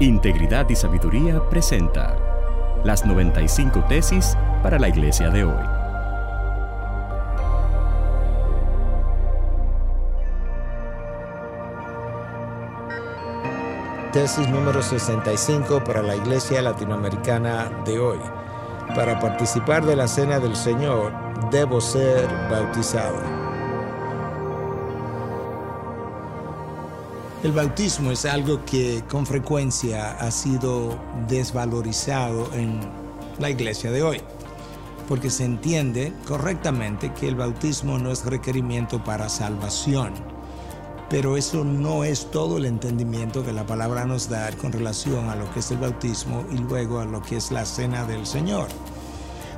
Integridad y Sabiduría presenta las 95 tesis para la iglesia de hoy. Tesis número 65 para la iglesia latinoamericana de hoy. Para participar de la cena del Señor, debo ser bautizado. El bautismo es algo que con frecuencia ha sido desvalorizado en la iglesia de hoy, porque se entiende correctamente que el bautismo no es requerimiento para salvación, pero eso no es todo el entendimiento que la palabra nos da con relación a lo que es el bautismo y luego a lo que es la cena del Señor.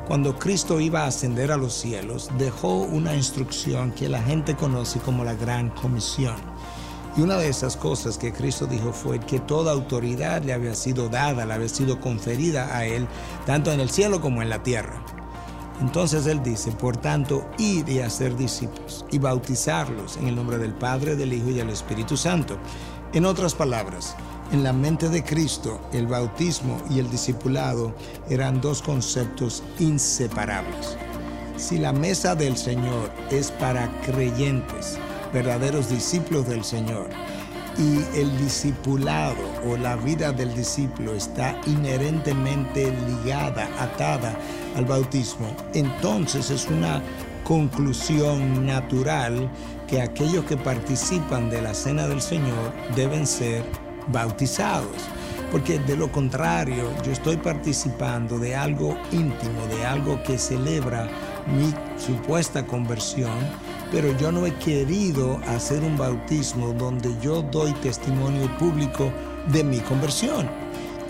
Cuando Cristo iba a ascender a los cielos, dejó una instrucción que la gente conoce como la Gran Comisión y una de esas cosas que Cristo dijo fue que toda autoridad le había sido dada, le había sido conferida a él, tanto en el cielo como en la tierra. Entonces él dice, por tanto, id y hacer discípulos y bautizarlos en el nombre del Padre, del Hijo y del Espíritu Santo. En otras palabras, en la mente de Cristo, el bautismo y el discipulado eran dos conceptos inseparables. Si la mesa del Señor es para creyentes, verdaderos discípulos del Señor. Y el discipulado o la vida del discípulo está inherentemente ligada, atada al bautismo. Entonces es una conclusión natural que aquellos que participan de la cena del Señor deben ser bautizados. Porque de lo contrario, yo estoy participando de algo íntimo, de algo que celebra mi supuesta conversión pero yo no he querido hacer un bautismo donde yo doy testimonio público de mi conversión.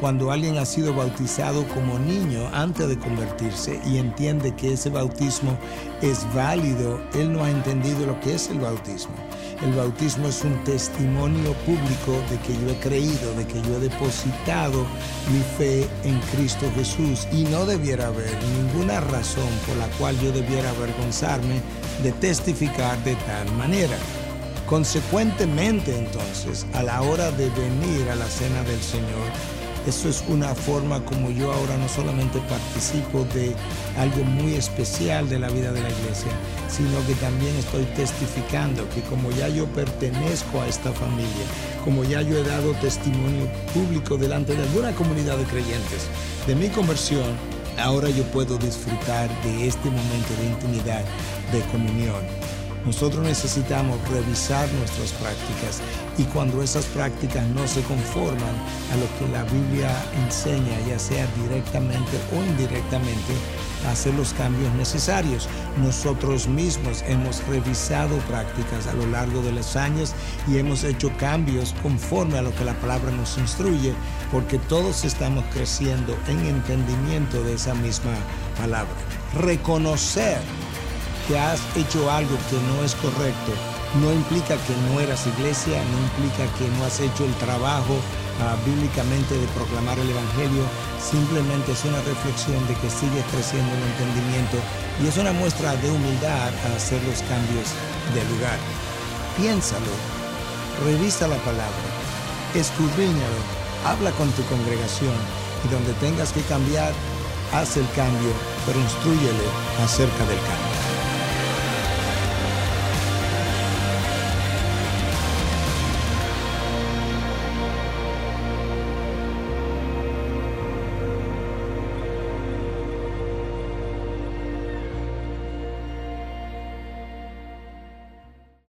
Cuando alguien ha sido bautizado como niño antes de convertirse y entiende que ese bautismo es válido, él no ha entendido lo que es el bautismo. El bautismo es un testimonio público de que yo he creído, de que yo he depositado mi fe en Cristo Jesús y no debiera haber ninguna razón por la cual yo debiera avergonzarme de testificar de tal manera. Consecuentemente entonces, a la hora de venir a la cena del Señor, eso es una forma como yo ahora no solamente participo de algo muy especial de la vida de la iglesia, sino que también estoy testificando que como ya yo pertenezco a esta familia, como ya yo he dado testimonio público delante de alguna comunidad de creyentes de mi conversión, ahora yo puedo disfrutar de este momento de intimidad, de comunión. Nosotros necesitamos revisar nuestras prácticas y cuando esas prácticas no se conforman a lo que la Biblia enseña, ya sea directamente o indirectamente, hacer los cambios necesarios. Nosotros mismos hemos revisado prácticas a lo largo de los años y hemos hecho cambios conforme a lo que la palabra nos instruye, porque todos estamos creciendo en entendimiento de esa misma palabra. Reconocer que has hecho algo que no es correcto no implica que no eras iglesia, no implica que no has hecho el trabajo ah, bíblicamente de proclamar el Evangelio, simplemente es una reflexión de que sigues creciendo en entendimiento y es una muestra de humildad a hacer los cambios de lugar. Piénsalo, revisa la palabra, escudriñalo, habla con tu congregación y donde tengas que cambiar, haz el cambio, pero instruyele acerca del cambio.